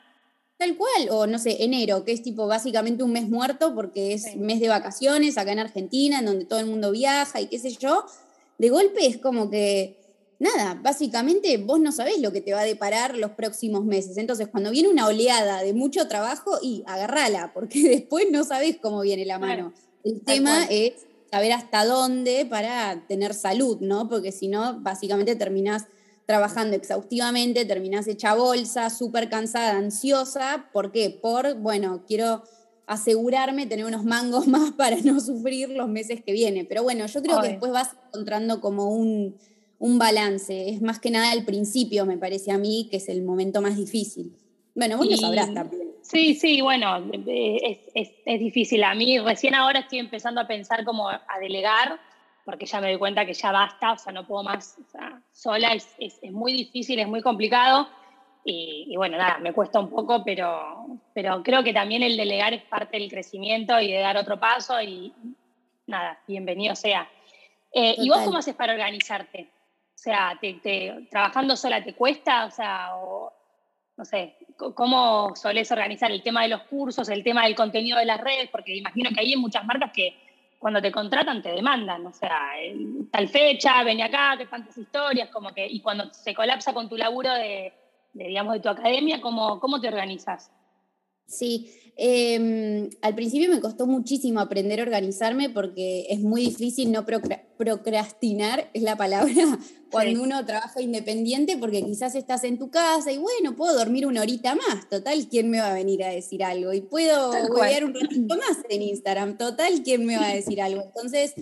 Tal cual, o no sé, enero, que es tipo básicamente un mes muerto porque es mes de vacaciones acá en Argentina, en donde todo el mundo viaja y qué sé yo. De golpe es como que nada, básicamente vos no sabés lo que te va a deparar los próximos meses. Entonces, cuando viene una oleada de mucho trabajo, y agarrala, porque [laughs] después no sabés cómo viene la mano. El tema es saber hasta dónde para tener salud, ¿no? Porque si no, básicamente terminás trabajando exhaustivamente, terminás hecha bolsa, súper cansada, ansiosa. ¿Por qué? Por, bueno, quiero asegurarme tener unos mangos [laughs] más para no sufrir los meses que vienen. Pero bueno, yo creo que después vas encontrando como un un balance. Es más que nada al principio, me parece a mí, que es el momento más difícil. Bueno, vos lo sabrás también. Sí, sí, bueno, es, es, difícil. A mí recién ahora estoy empezando a pensar como a delegar, porque ya me doy cuenta que ya basta, o sea, no puedo más o sea, sola, es, muy difícil, es muy complicado. Y, y, bueno, nada, me cuesta un poco, pero, pero creo que también el delegar es parte del crecimiento y de dar otro paso y nada, bienvenido sea. Eh, ¿Y vos cómo haces para organizarte? O sea, te, trabajando sola te cuesta, o sea, no sé, ¿cómo solés organizar el tema de los cursos, el tema del contenido de las redes? Porque imagino que hay muchas marcas que cuando te contratan te demandan, o sea, tal fecha, ven acá, te tantas historias, como que, y cuando se colapsa con tu laburo de, digamos, de tu academia, ¿cómo, cómo te organizas? Sí, em, al principio me costó muchísimo aprender a organizarme porque es muy difícil no procrastinar, es la palabra, [laughs] cuando uno trabaja independiente porque quizás estás en tu casa y bueno, puedo dormir una horita más, total, ¿quién me va a venir a decir algo? Y puedo jugar un ratito más en Instagram, total, ¿quién me va a decir algo? Entonces,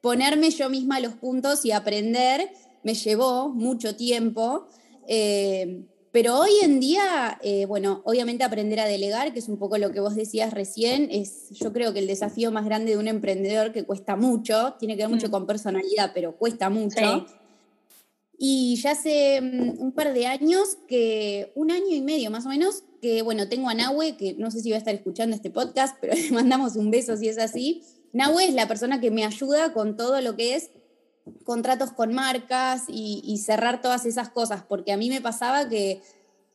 ponerme yo misma los puntos y aprender me llevó mucho tiempo. Eh, pero hoy en día, eh, bueno, obviamente aprender a delegar, que es un poco lo que vos decías recién, es yo creo que el desafío más grande de un emprendedor que cuesta mucho, tiene que ver mucho mm. con personalidad, pero cuesta mucho. Y ya hace mm, un par de años, que un año y medio más o menos, que bueno, tengo a Nahue, que no sé si va a estar escuchando este podcast, [laughs] pero le mandamos un beso si es así. Nahue es la persona que me ayuda con todo lo que es contratos con marcas y, cerrar todas esas cosas, porque a mí me pasaba que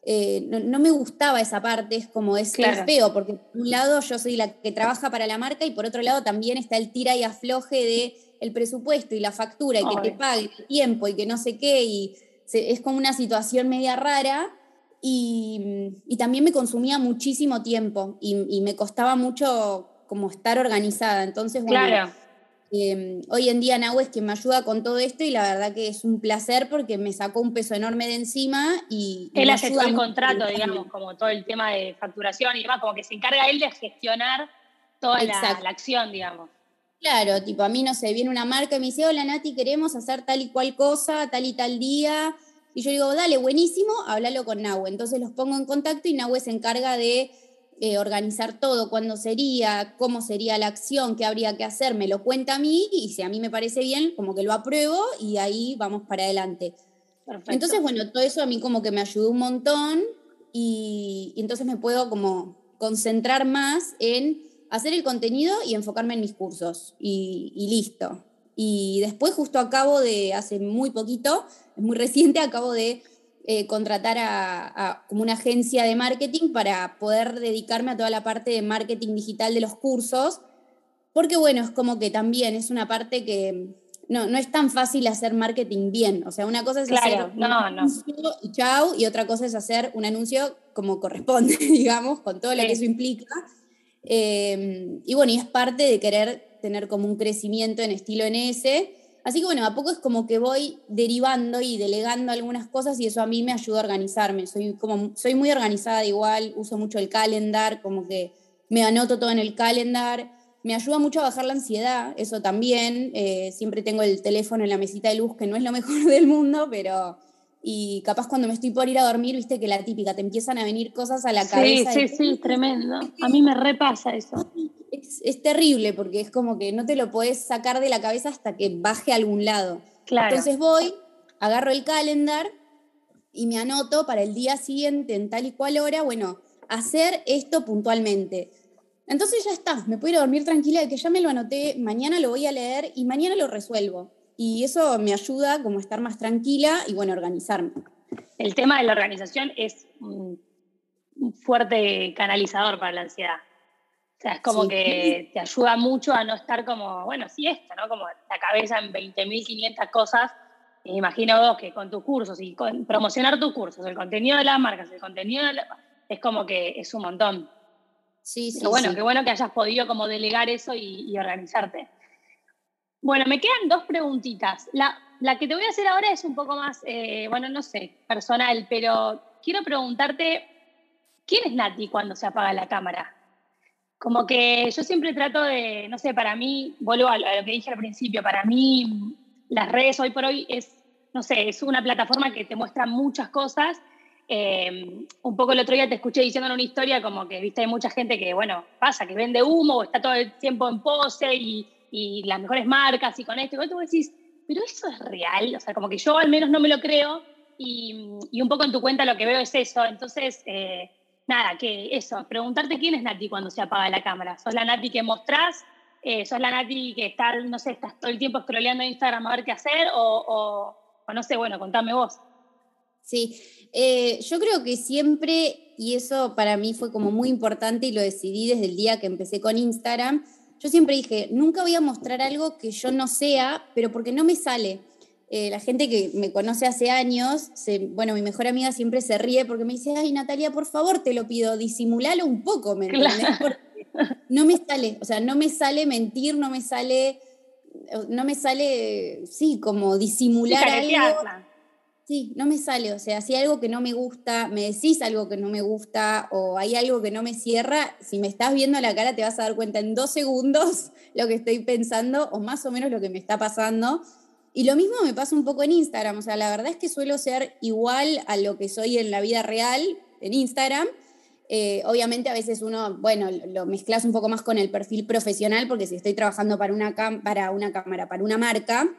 eh, no, me gustaba esa parte, es como es, feo, porque por un lado yo soy la que trabaja para la marca y por otro lado también está el tira y afloje de el presupuesto y la factura y que te pague el tiempo y que no sé qué, y es como una situación media rara. Y, también me consumía muchísimo tiempo y, me costaba mucho como estar organizada. Entonces, bueno, claro Em, hoy en día Nahue es quien me ayuda con todo esto y la verdad que es un placer porque me sacó un peso enorme de encima y... Él hace todo el contrato, digamos, como todo el tema de facturación y demás, como que se encarga él de gestionar toda la, acción, digamos. Claro, tipo, a mí no sé, viene una marca y me dice, hola Nati, queremos hacer tal y cual cosa, tal y tal día. Y yo digo, dale, buenísimo, háblalo con Nahue. Entonces los pongo en contacto y Nahue se encarga de eh, organizar todo, cuándo sería, cómo sería la acción, qué habría que hacer, me lo cuenta a mí y si a mí me parece bien, como que lo apruebo y ahí vamos para adelante. Entonces, bueno, todo eso a mí como que me ayudó un montón y, entonces me puedo como concentrar más en hacer el contenido y enfocarme en mis cursos y, y listo. Y después justo acabo de, hace muy poquito, es muy reciente, acabo de eh, contratar a, como una agencia de marketing para poder dedicarme a toda la parte de marketing digital de los cursos, porque bueno, es como que también es una parte que no, no es tan fácil hacer marketing bien. O sea, una cosa es hacer un anuncio y chau, y otra cosa es hacer un anuncio como corresponde, [laughs] digamos, con todo lo que eso implica. Eh, y bueno, y es parte de querer tener como un crecimiento en estilo NS Así que bueno, a poco es como que voy derivando y delegando algunas cosas y eso a mí me ayuda a organizarme. Soy, como, soy muy organizada igual, uso mucho el calendar, como que me anoto todo en el calendar. Me ayuda mucho a bajar la ansiedad, eso también. Eh, siempre tengo el teléfono en la mesita de luz, que no es lo [laughs] mejor del mundo, pero... Y capaz cuando me estoy por ir a dormir, viste que la típica, te empiezan a venir cosas a la cabeza. Sí, sí, sí, tremendo. A mí me repasa eso es, terrible porque es como que no te lo puedes sacar de la cabeza hasta que baje a algún lado. Entonces voy, agarro el calendar y me anoto para el día siguiente en tal y cual hora, bueno, hacer esto puntualmente. Entonces ya está, me puedo ir a dormir tranquila de que ya me lo anoté, mañana lo voy a leer y mañana lo resuelvo. Y eso me ayuda como a estar más tranquila y bueno, organizarme. El tema de la organización es un fuerte canalizador para la ansiedad. O sea, es como que te ayuda mucho a no estar como, bueno, sí esto, ¿no? Como la cabeza en 20.500 cosas. imagino vos que con tus cursos y con promocionar tus cursos, el contenido de las marcas, el contenido de la, es como que es un montón. Sí, sí. Pero bueno, qué bueno que hayas podido como delegar eso y, organizarte. Bueno, me quedan dos preguntitas. La, la, que te voy a hacer ahora es un poco más, eh, bueno, no sé, personal, pero quiero preguntarte, ¿quién es Nati cuando se apaga la cámara? Como que yo siempre trato de, no sé, para mí, vuelvo a lo que dije al principio, para mí las redes hoy por hoy es, no sé, es una plataforma que te muestra muchas cosas eh, un poco el otro día te escuché diciendo en una historia como que, viste, hay mucha gente que, bueno, pasa, que vende humo está todo el tiempo en pose y, y las mejores marcas y con esto. Y vos decís, pero eso es real. O sea, como que yo al menos no me lo creo y, y un poco en tu cuenta lo que veo es eso. Entonces, eh, nada, que eso, preguntarte quién es Nati cuando se apaga la cámara. ¿Sos la Nati que mostrás? Eh, ¿Sos la Nati que está, no sé, estás todo el tiempo scrolleando Instagram a ver qué hacer? O, o, o no sé, bueno, contame vos. Sí, eh, yo creo que siempre, y eso para mí fue como muy importante y lo decidí desde el día que empecé con Instagram, yo siempre dije, nunca voy a mostrar algo que yo no sea, pero porque no me sale. Eh, la gente que me conoce hace años, bueno, mi mejor amiga siempre se ríe porque me dice, ay Natalia, por favor, te lo pido, disimulalo un poco, ¿me entiendes? Porque no me sale, o sea, no me sale mentir, no me sale, no me sale, sí, como disimular algo. Sí, no me sale, o sea, si hay algo que no me gusta, me decís algo que no me gusta o hay algo que no me cierra, si me estás viendo a la cara te vas a dar cuenta en dos segundos [laughs] lo que estoy pensando o más o menos lo que me está pasando. Y lo mismo me pasa un poco en Instagram, o sea, la verdad es que suelo ser igual a lo que soy en la vida real, en Instagram. Eh, obviamente a veces uno, bueno, lo mezclas un poco más con el perfil profesional, porque si estoy trabajando para una, para una cámara, para una marca,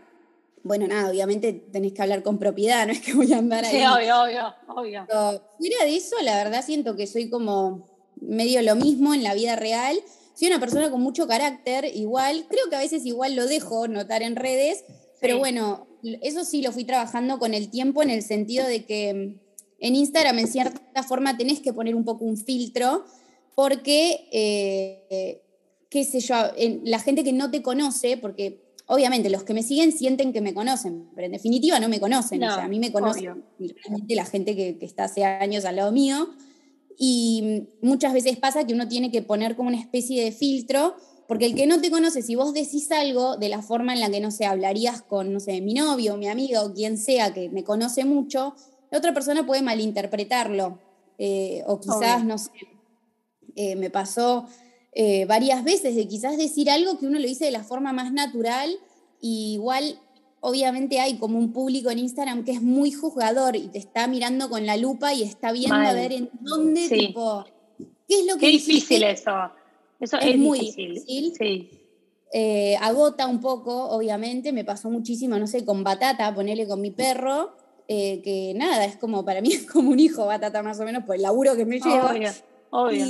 bueno, nada, obviamente tenés que hablar con propiedad, no es que voy a andar ahí. Sí, obvio, obvio, obvio. fuera de eso, la verdad siento que soy como medio lo mismo en la vida real. Soy una persona con mucho carácter, igual, creo que a veces igual lo dejo notar en redes, pero bueno, eso sí lo fui trabajando con el tiempo en el sentido de que en Instagram en cierta forma tenés que poner un poco un filtro porque, eh, qué sé yo, la gente que no te conoce, porque obviamente los que me siguen sienten que me conocen, pero en definitiva no me conocen. o sea, a mí me conocen la gente que, está hace años al lado mío. Y muchas veces pasa que uno tiene que poner como una especie de filtro, porque el que no te conoce, si vos decís algo de la forma en la que, no sé, hablarías con, no sé, mi novio, mi amiga o quien sea que me conoce mucho, la otra persona puede malinterpretarlo. Eh, o quizás, no sé, eh, me pasó eh, varias veces de quizás decir algo que uno lo dice de la forma más natural y igual obviamente hay como un público en Instagram que es muy juzgador y te está mirando con la lupa y está viendo a ver en dónde, tipo, qué es lo que... Qué difícil eso. Eso es, muy difícil. Sí. Eh, agota un poco, obviamente, me pasó muchísimo, no sé, con Batata, ponerle con mi perro, eh, que nada, es como, para mí [laughs] es como un hijo Batata más o menos, por el laburo que me lleva. Obvio, obvio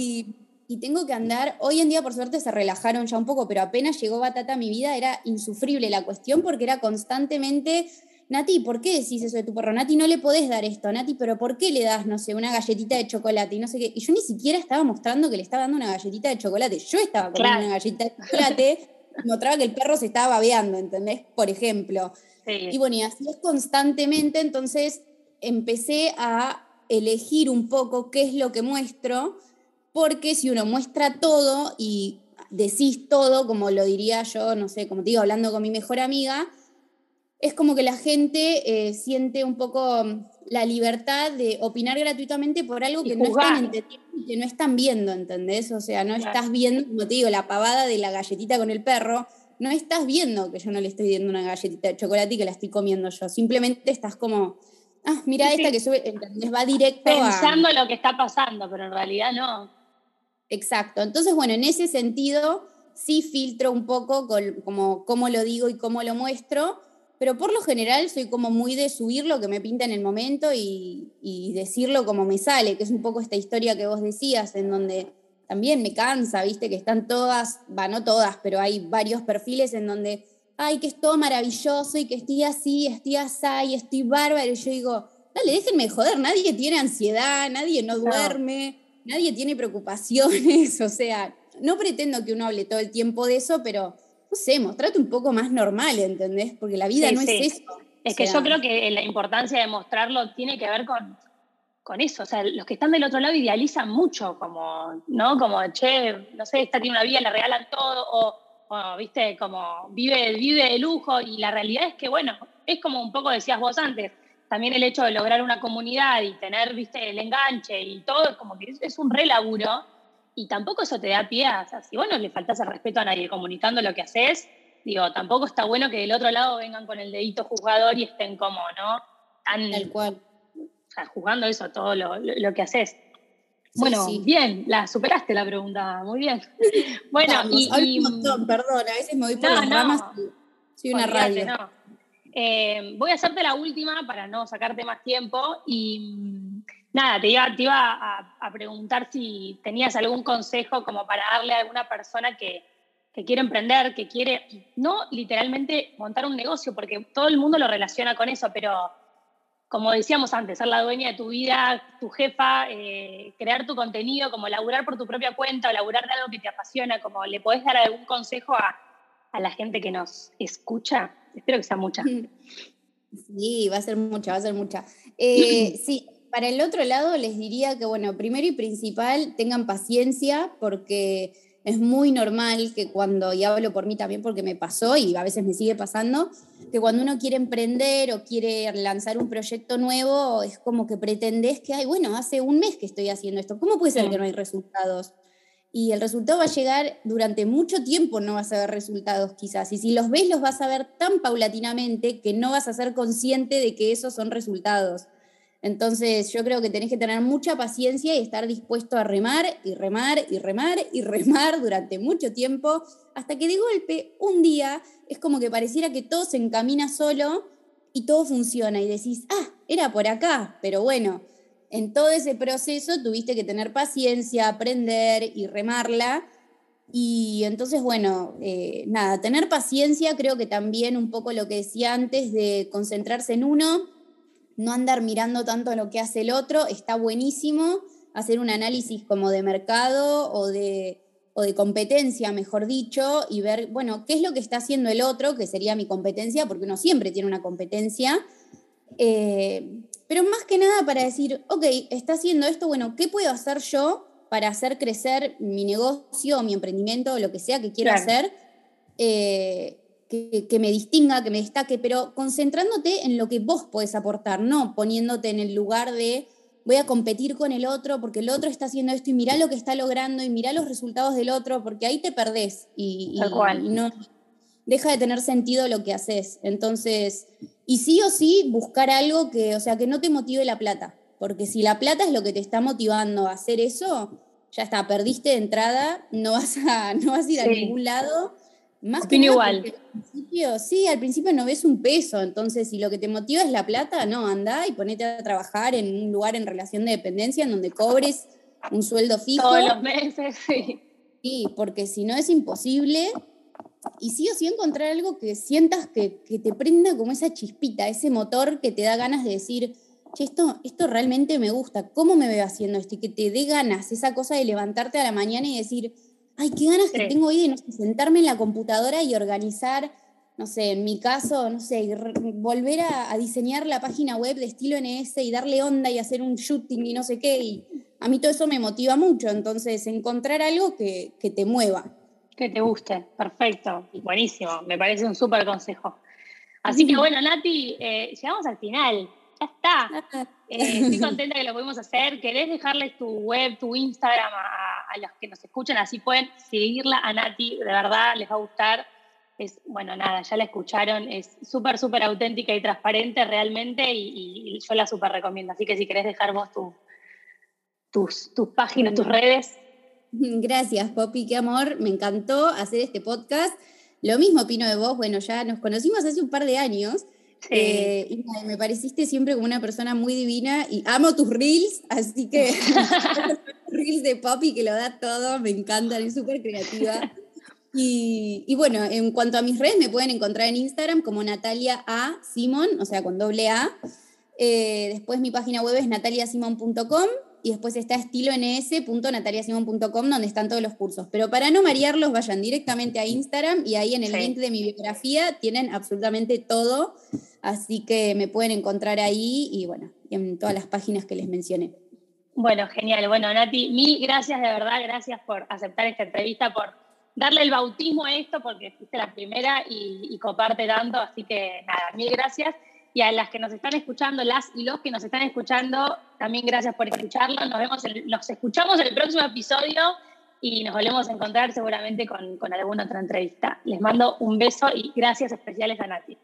y tengo que andar, hoy en día por suerte se relajaron ya un poco, pero apenas llegó Batata a mi vida era insufrible la cuestión porque era constantemente, Nati, ¿por qué decís eso de tu perro? Nati, no le podés dar esto, Nati, pero ¿por qué le das, no sé, una galletita de chocolate y no sé qué? Y yo ni siquiera estaba mostrando que le estaba dando una galletita de chocolate, yo estaba comiendo una galletita de chocolate, [laughs] mostraba que el perro se estaba babeando, ¿entendés? Por ejemplo. Y bueno, y así es constantemente, entonces empecé a elegir un poco qué es lo que muestro porque si uno muestra todo y decís todo, como lo diría yo, no sé, como te digo, hablando con mi mejor amiga, es como que la gente eh, siente un poco mm, la libertad de opinar gratuitamente por algo que no están entendiendo y que no están viendo, ¿entendés? O sea, no estás viendo, como te digo, la pavada de la galletita con el perro, no estás viendo que yo no le estoy dando una galletita de chocolate y que la estoy comiendo yo, simplemente estás como, ah, mira esta que sube, ¿entendés? Va directo Pensando lo que está pasando, pero en realidad no. Exacto. Entonces, bueno, en ese sentido sí filtro un poco como cómo lo digo y cómo lo muestro, pero por lo general soy como muy de subir lo que me pinta en el momento y, decirlo como me sale, que es un poco esta historia que vos decías, en donde también me cansa, viste, que están todas, va, no todas, pero hay varios perfiles en donde, ay, que es todo maravilloso y que estoy así, estoy así, y estoy bárbaro. Y yo digo, dale, déjenme joder, nadie tiene ansiedad, nadie no duerme, nadie tiene preocupaciones, [laughs] o sea, no pretendo que uno hable todo el tiempo de eso, pero no sé, mostrate un poco más normal, ¿entendés? Porque la vida no es eso. Es que yo creo que la importancia de mostrarlo tiene que ver con, con eso. O sea, los que están del otro lado idealizan mucho, como, ¿no? Como, che, no sé, esta tiene una vida, le regalan todo, o, viste, como vive, vive de lujo. Y la realidad es que, bueno, es como un poco decías vos antes, también el hecho de lograr una comunidad y tener, viste, el enganche y todo, es como que es, un re laburo. Y tampoco eso te da pie a, o sea, si vos no le faltas el respeto a nadie comunicando lo que haces, digo, tampoco está bueno que del otro lado vengan con el dedito juzgador y estén como, ¿no? Tan, Tal cual. O sea, juzgando eso, todo lo, que haces. bueno, bien, la superaste la pregunta, muy bien. [laughs] Bueno, y, perdón, a veces me voy por las ramas. Soy una radio. Eh, voy a hacerte la última para no sacarte más tiempo y nada, te iba, te iba a, preguntar si tenías algún consejo como para darle a alguna persona que, quiere emprender, que quiere, no literalmente montar un negocio, porque todo el mundo lo relaciona con eso, pero como decíamos antes, ser la dueña de tu vida, tu jefa, eh, crear tu contenido, como laburar por tu propia cuenta o laburar de algo que te apasiona, como le podés dar algún consejo a, a la gente que nos escucha. Espero que sea mucha. [laughs] Sí, va a ser mucha, va a ser mucha. Eh, [clears throat] sí, para el otro lado les diría que, bueno, primero y principal, tengan paciencia porque es muy normal que cuando, y hablo por mí también porque me pasó y a veces me sigue pasando, que cuando uno quiere emprender o quiere lanzar un proyecto nuevo, es como que pretendes que, ay, bueno, hace un mes que estoy haciendo esto, ¿cómo puede ser que no hay resultados? y el resultado va a llegar durante mucho tiempo, no vas a ver resultados quizás. Y si los ves, los vas a ver tan paulatinamente que no vas a ser consciente de que esos son resultados. Entonces yo creo que tenés que tener mucha paciencia y estar dispuesto a remar y remar y remar y [laughs] remar durante mucho tiempo, hasta que de golpe un día es como que pareciera que todo se encamina solo y todo funciona y decís, ah, era por acá, pero bueno, en todo ese proceso tuviste que tener paciencia, aprender y remarla. Y entonces, bueno, eh, nada, tener paciencia, creo que también un poco lo que decía antes de concentrarse en uno, no andar mirando tanto lo que hace el otro, está buenísimo hacer un análisis como de mercado o de, o de competencia, mejor dicho, y ver, bueno, qué es lo que está haciendo el otro, que sería mi competencia, porque uno siempre tiene una competencia. Eh, pero más que nada para decir, ok, está haciendo esto, bueno, ¿qué puedo hacer yo para hacer crecer mi negocio, mi emprendimiento, o lo que sea que quiero hacer? Eh, que, me distinga, que me destaque, pero concentrándote en lo que vos podés aportar, no poniéndote en el lugar de voy a competir con el otro porque el otro está haciendo esto y mirá lo que está logrando y mirá los resultados del otro, porque ahí te perdés y, y no deja de tener sentido lo que haces. Entonces, y sí o sí, buscar algo que, o sea, que no te motive la plata. Porque si la plata es lo que te está motivando a hacer eso, ya está, perdiste de entrada, no vas a, no vas a ir a ningún lado. Más que igual. Al principio, sí, al principio no ves un peso, entonces si lo que te motiva es la plata, no, anda y ponete a trabajar en un lugar en relación de dependencia en donde cobres un sueldo fijo. Todos los meses, [laughs] sí. Sí, porque si no es imposible y sí o sí encontrar algo que sientas que, te prenda como esa chispita, ese motor que te da ganas de decir, che, esto, esto realmente me gusta, ¿cómo me veo haciendo esto? Y que te dé ganas, esa cosa de levantarte a la mañana y decir, ay, qué ganas que tengo hoy de sentarme en la computadora y organizar, no sé, en mi caso, no sé, volver a, diseñar la página web de estilo NS y darle onda y hacer un shooting y no sé qué. Y a mí todo eso me motiva mucho, entonces encontrar algo que, que te mueva. Que te guste, perfecto, buenísimo, me parece un súper consejo. Así que bueno, Nati, eh, llegamos al final, ya está. Eh, estoy contenta que lo pudimos hacer. ¿Querés dejarles tu web, tu Instagram a, los que nos escuchan? Así pueden seguirla a Nati, de verdad les va a gustar. Es, bueno, nada, ya la escucharon, es súper, súper auténtica y transparente realmente y, yo la súper recomiendo. Así que si querés dejar vos tus, tus páginas, tus redes, Gracias, Poppy, qué amor. Me encantó hacer este podcast. Lo mismo opino de vos. Bueno, ya nos conocimos hace un par de años. Eh, y me pareciste siempre como una persona muy divina y amo tus reels, así que [laughs] [laughs] reels de Poppy que lo da todo, me encantan, es súper creativa. Y, bueno, en cuanto a mis redes, me pueden encontrar en Instagram como Natalia A. Simon, o sea, con doble A. Eh, después mi página web es nataliasimon.com y después está estilons.nataliasimon.com donde están todos los cursos. Pero para no marearlos, vayan directamente a Instagram y ahí en el link de mi biografía tienen absolutamente todo. Así que me pueden encontrar ahí y bueno, en todas las páginas que les mencioné. Bueno, genial. Bueno, Nati, mil gracias de verdad, gracias por aceptar esta entrevista, por darle el bautismo a esto, porque fuiste la primera y, y coparte tanto. Así que nada, mil gracias y a las que nos están escuchando, las y los que nos están escuchando, también gracias por escucharlo. Nos vemos, nos escuchamos en el próximo episodio y nos volvemos a encontrar seguramente con, con alguna otra entrevista. Les mando un beso y gracias especiales a Nati.